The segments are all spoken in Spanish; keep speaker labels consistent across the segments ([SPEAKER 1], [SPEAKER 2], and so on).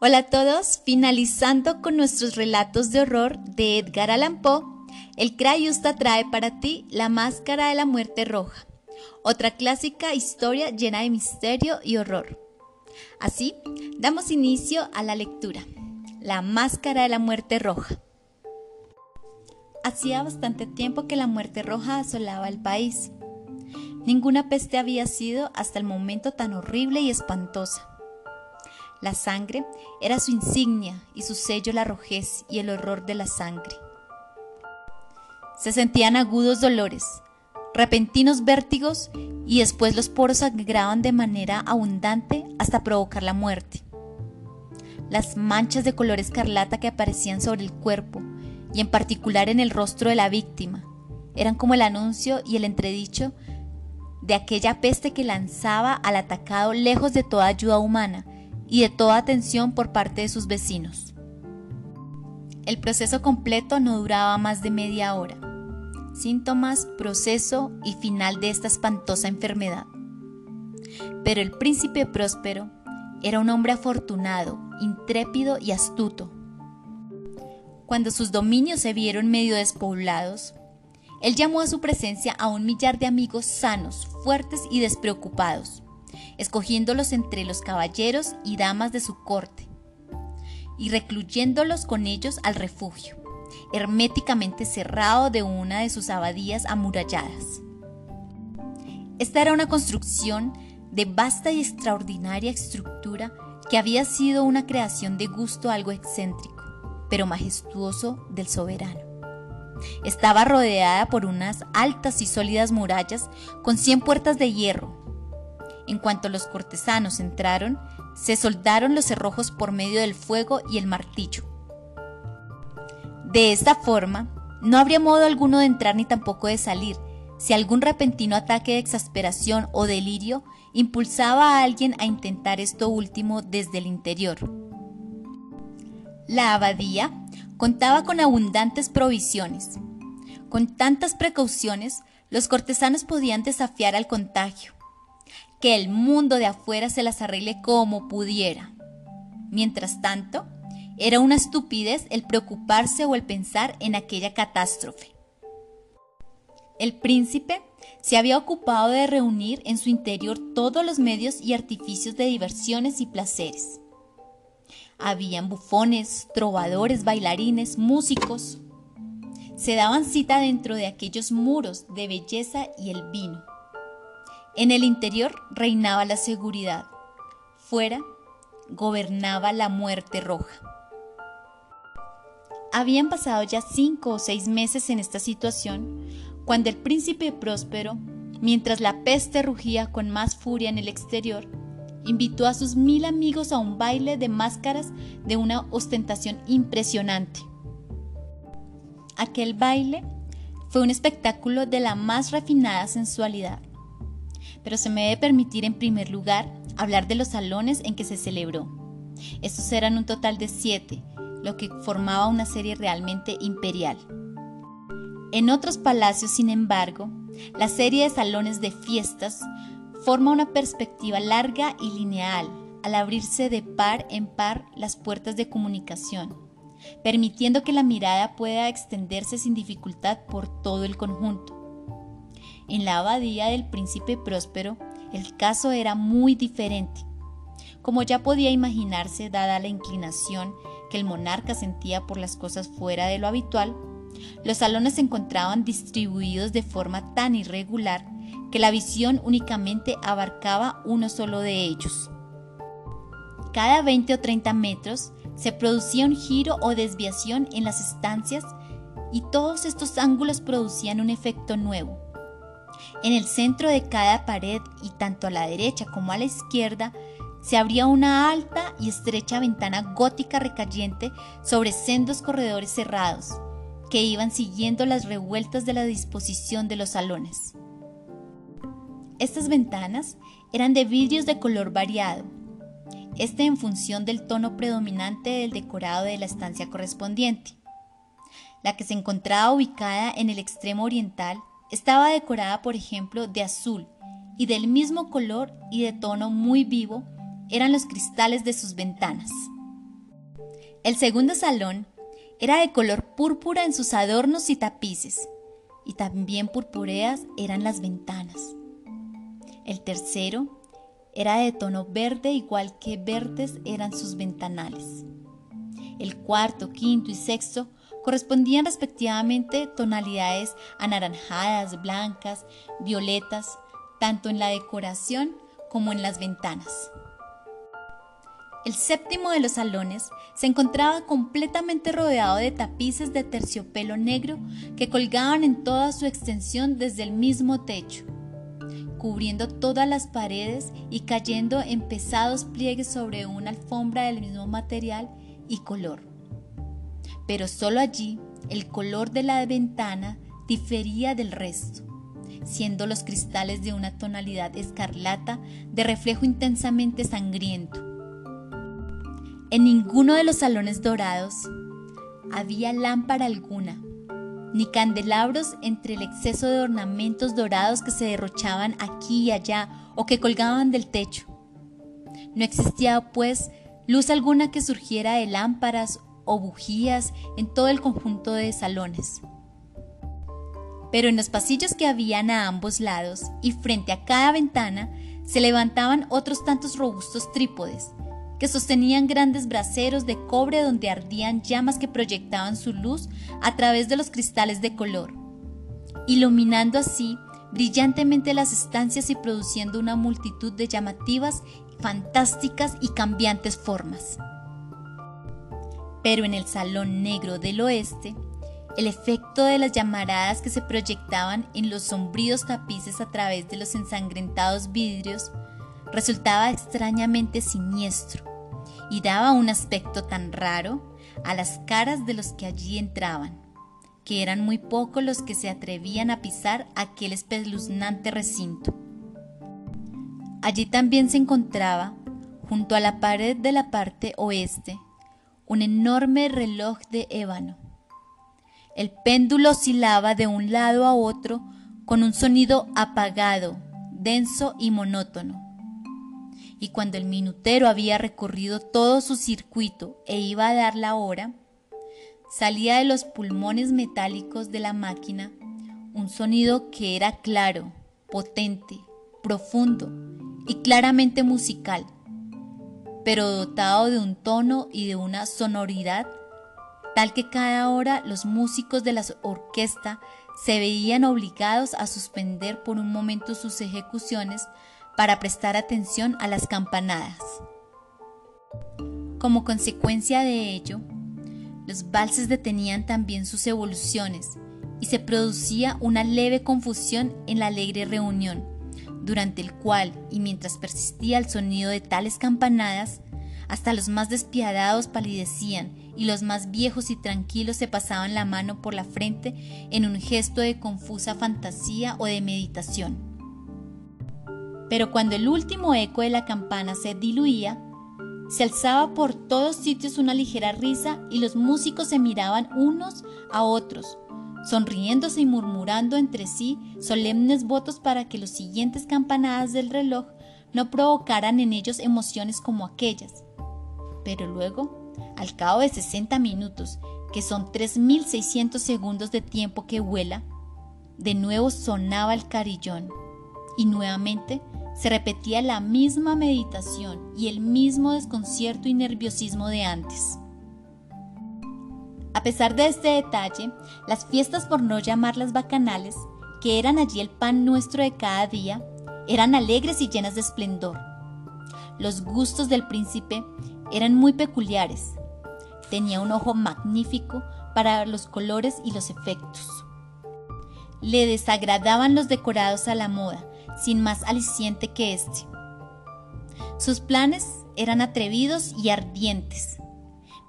[SPEAKER 1] Hola a todos, finalizando con nuestros relatos de horror de Edgar Allan Poe, el Crayusta trae para ti La Máscara de la Muerte Roja, otra clásica historia llena de misterio y horror. Así, damos inicio a la lectura. La Máscara de la Muerte Roja. Hacía bastante tiempo que la muerte roja asolaba el país. Ninguna peste había sido hasta el momento tan horrible y espantosa. La sangre era su insignia y su sello la rojez y el horror de la sangre. Se sentían agudos dolores, repentinos vértigos y después los poros sangraban de manera abundante hasta provocar la muerte. Las manchas de color escarlata que aparecían sobre el cuerpo y en particular en el rostro de la víctima eran como el anuncio y el entredicho de aquella peste que lanzaba al atacado lejos de toda ayuda humana y de toda atención por parte de sus vecinos. El proceso completo no duraba más de media hora. Síntomas, proceso y final de esta espantosa enfermedad. Pero el príncipe próspero era un hombre afortunado, intrépido y astuto. Cuando sus dominios se vieron medio despoblados, él llamó a su presencia a un millar de amigos sanos, fuertes y despreocupados escogiéndolos entre los caballeros y damas de su corte, y recluyéndolos con ellos al refugio, herméticamente cerrado de una de sus abadías amuralladas. Esta era una construcción de vasta y extraordinaria estructura que había sido una creación de gusto algo excéntrico, pero majestuoso del soberano. Estaba rodeada por unas altas y sólidas murallas con cien puertas de hierro, en cuanto los cortesanos entraron, se soldaron los cerrojos por medio del fuego y el martillo. De esta forma, no habría modo alguno de entrar ni tampoco de salir, si algún repentino ataque de exasperación o delirio impulsaba a alguien a intentar esto último desde el interior. La abadía contaba con abundantes provisiones. Con tantas precauciones, los cortesanos podían desafiar al contagio que el mundo de afuera se las arregle como pudiera. Mientras tanto, era una estupidez el preocuparse o el pensar en aquella catástrofe. El príncipe se había ocupado de reunir en su interior todos los medios y artificios de diversiones y placeres. Habían bufones, trovadores, bailarines, músicos. Se daban cita dentro de aquellos muros de belleza y el vino. En el interior reinaba la seguridad, fuera gobernaba la muerte roja. Habían pasado ya cinco o seis meses en esta situación cuando el príncipe próspero, mientras la peste rugía con más furia en el exterior, invitó a sus mil amigos a un baile de máscaras de una ostentación impresionante. Aquel baile fue un espectáculo de la más refinada sensualidad pero se me debe permitir en primer lugar hablar de los salones en que se celebró. Estos eran un total de siete, lo que formaba una serie realmente imperial. En otros palacios, sin embargo, la serie de salones de fiestas forma una perspectiva larga y lineal al abrirse de par en par las puertas de comunicación, permitiendo que la mirada pueda extenderse sin dificultad por todo el conjunto. En la abadía del príncipe próspero, el caso era muy diferente. Como ya podía imaginarse, dada la inclinación que el monarca sentía por las cosas fuera de lo habitual, los salones se encontraban distribuidos de forma tan irregular que la visión únicamente abarcaba uno solo de ellos. Cada 20 o 30 metros se producía un giro o desviación en las estancias y todos estos ángulos producían un efecto nuevo, en el centro de cada pared y tanto a la derecha como a la izquierda se abría una alta y estrecha ventana gótica recayente sobre sendos corredores cerrados que iban siguiendo las revueltas de la disposición de los salones. Estas ventanas eran de vidrios de color variado, este en función del tono predominante del decorado de la estancia correspondiente. La que se encontraba ubicada en el extremo oriental estaba decorada, por ejemplo, de azul y del mismo color y de tono muy vivo eran los cristales de sus ventanas. El segundo salón era de color púrpura en sus adornos y tapices, y también purpúreas eran las ventanas. El tercero era de tono verde igual que verdes eran sus ventanales. El cuarto, quinto y sexto correspondían respectivamente tonalidades anaranjadas, blancas, violetas, tanto en la decoración como en las ventanas. El séptimo de los salones se encontraba completamente rodeado de tapices de terciopelo negro que colgaban en toda su extensión desde el mismo techo, cubriendo todas las paredes y cayendo en pesados pliegues sobre una alfombra del mismo material y color. Pero solo allí el color de la ventana difería del resto, siendo los cristales de una tonalidad escarlata de reflejo intensamente sangriento en ninguno de los salones dorados había lámpara alguna, ni candelabros entre el exceso de ornamentos dorados que se derrochaban aquí y allá o que colgaban del techo. No existía, pues, luz alguna que surgiera de lámparas o bujías en todo el conjunto de salones. Pero en los pasillos que habían a ambos lados y frente a cada ventana se levantaban otros tantos robustos trípodes, que sostenían grandes braseros de cobre donde ardían llamas que proyectaban su luz a través de los cristales de color, iluminando así brillantemente las estancias y produciendo una multitud de llamativas, fantásticas y cambiantes formas. Pero en el salón negro del oeste, el efecto de las llamaradas que se proyectaban en los sombríos tapices a través de los ensangrentados vidrios resultaba extrañamente siniestro y daba un aspecto tan raro a las caras de los que allí entraban, que eran muy pocos los que se atrevían a pisar aquel espeluznante recinto. Allí también se encontraba, junto a la pared de la parte oeste, un enorme reloj de ébano. El péndulo oscilaba de un lado a otro con un sonido apagado, denso y monótono y cuando el minutero había recorrido todo su circuito e iba a dar la hora, salía de los pulmones metálicos de la máquina un sonido que era claro, potente, profundo y claramente musical, pero dotado de un tono y de una sonoridad tal que cada hora los músicos de la orquesta se veían obligados a suspender por un momento sus ejecuciones para prestar atención a las campanadas. Como consecuencia de ello, los valses detenían también sus evoluciones y se producía una leve confusión en la alegre reunión, durante el cual, y mientras persistía el sonido de tales campanadas, hasta los más despiadados palidecían y los más viejos y tranquilos se pasaban la mano por la frente en un gesto de confusa fantasía o de meditación. Pero cuando el último eco de la campana se diluía, se alzaba por todos sitios una ligera risa y los músicos se miraban unos a otros, sonriéndose y murmurando entre sí solemnes votos para que las siguientes campanadas del reloj no provocaran en ellos emociones como aquellas. Pero luego, al cabo de 60 minutos, que son 3.600 segundos de tiempo que vuela, de nuevo sonaba el carillón y nuevamente se repetía la misma meditación y el mismo desconcierto y nerviosismo de antes. A pesar de este detalle, las fiestas, por no llamarlas bacanales, que eran allí el pan nuestro de cada día, eran alegres y llenas de esplendor. Los gustos del príncipe eran muy peculiares. Tenía un ojo magnífico para los colores y los efectos. Le desagradaban los decorados a la moda, sin más aliciente que este. Sus planes eran atrevidos y ardientes,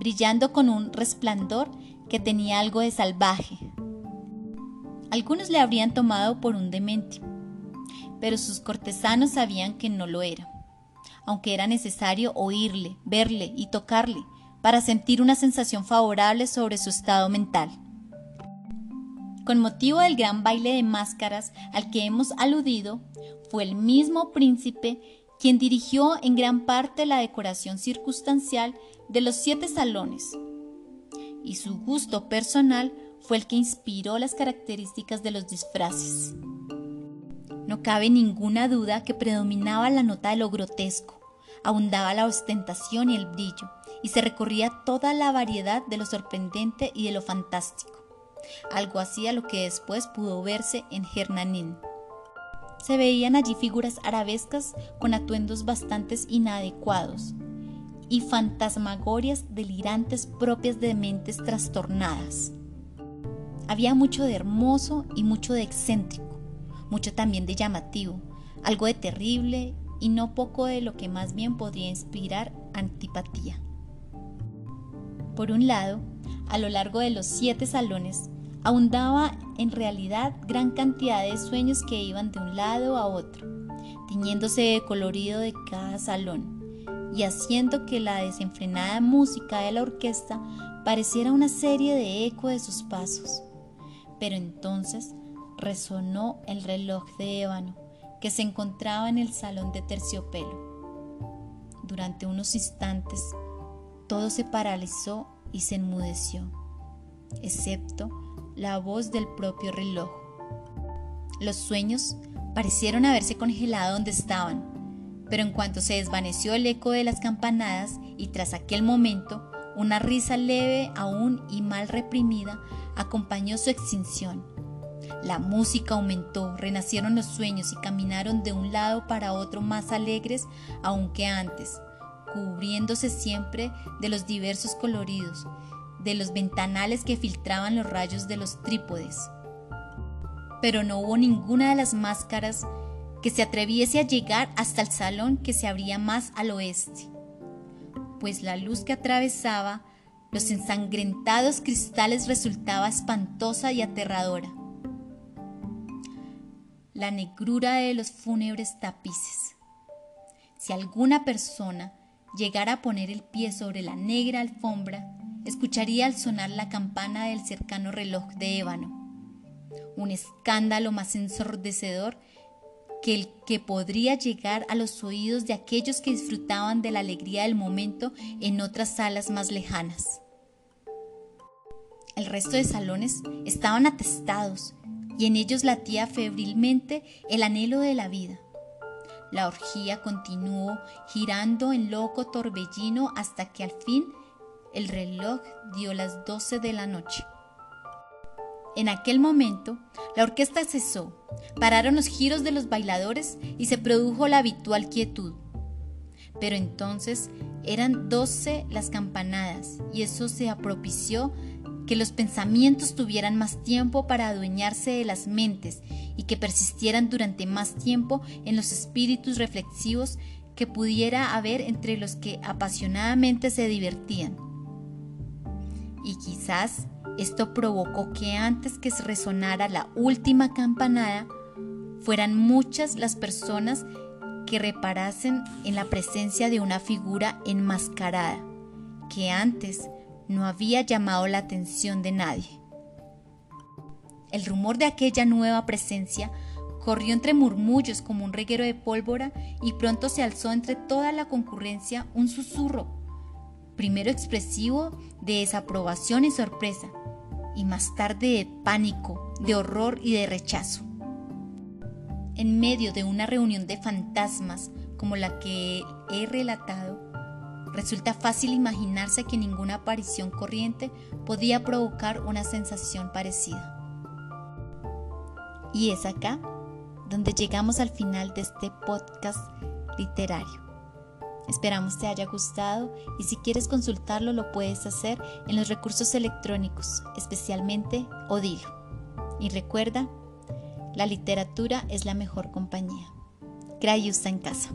[SPEAKER 1] brillando con un resplandor que tenía algo de salvaje. Algunos le habrían tomado por un demente, pero sus cortesanos sabían que no lo era, aunque era necesario oírle, verle y tocarle para sentir una sensación favorable sobre su estado mental. Con motivo del gran baile de máscaras al que hemos aludido, fue el mismo príncipe quien dirigió en gran parte la decoración circunstancial de los siete salones, y su gusto personal fue el que inspiró las características de los disfraces. No cabe ninguna duda que predominaba la nota de lo grotesco, abundaba la ostentación y el brillo, y se recorría toda la variedad de lo sorprendente y de lo fantástico, algo así a lo que después pudo verse en Hernanín. Se veían allí figuras arabescas con atuendos bastante inadecuados y fantasmagorias delirantes propias de mentes trastornadas. Había mucho de hermoso y mucho de excéntrico, mucho también de llamativo, algo de terrible y no poco de lo que más bien podría inspirar antipatía. Por un lado, a lo largo de los siete salones, abundaba en realidad gran cantidad de sueños que iban de un lado a otro, tiñéndose de colorido de cada salón y haciendo que la desenfrenada música de la orquesta pareciera una serie de eco de sus pasos. Pero entonces resonó el reloj de ébano que se encontraba en el salón de terciopelo. Durante unos instantes todo se paralizó y se enmudeció, excepto la voz del propio reloj. Los sueños parecieron haberse congelado donde estaban, pero en cuanto se desvaneció el eco de las campanadas y tras aquel momento, una risa leve aún y mal reprimida acompañó su extinción. La música aumentó, renacieron los sueños y caminaron de un lado para otro más alegres aún que antes, cubriéndose siempre de los diversos coloridos, de los ventanales que filtraban los rayos de los trípodes. Pero no hubo ninguna de las máscaras que se atreviese a llegar hasta el salón que se abría más al oeste, pues la luz que atravesaba los ensangrentados cristales resultaba espantosa y aterradora. La negrura de los fúnebres tapices. Si alguna persona llegara a poner el pie sobre la negra alfombra, escucharía al sonar la campana del cercano reloj de ébano. Un escándalo más ensordecedor que el que podría llegar a los oídos de aquellos que disfrutaban de la alegría del momento en otras salas más lejanas. El resto de salones estaban atestados y en ellos latía febrilmente el anhelo de la vida. La orgía continuó girando en loco torbellino hasta que al fin el reloj dio las doce de la noche. En aquel momento, la orquesta cesó, pararon los giros de los bailadores y se produjo la habitual quietud. Pero entonces eran doce las campanadas y eso se apropició que los pensamientos tuvieran más tiempo para adueñarse de las mentes y que persistieran durante más tiempo en los espíritus reflexivos que pudiera haber entre los que apasionadamente se divertían y quizás esto provocó que antes que resonara la última campanada, fueran muchas las personas que reparasen en la presencia de una figura enmascarada, que antes no había llamado la atención de nadie. El rumor de aquella nueva presencia corrió entre murmullos como un reguero de pólvora y pronto se alzó entre toda la concurrencia un susurro primero expresivo de desaprobación y sorpresa, y más tarde de pánico, de horror y de rechazo. En medio de una reunión de fantasmas como la que he relatado, resulta fácil imaginarse que ninguna aparición corriente podía provocar una sensación parecida. Y es acá donde llegamos al final de este podcast literario. Esperamos te haya gustado y si quieres consultarlo lo puedes hacer en los recursos electrónicos, especialmente Odilo. Y recuerda, la literatura es la mejor compañía. Crayusta en casa.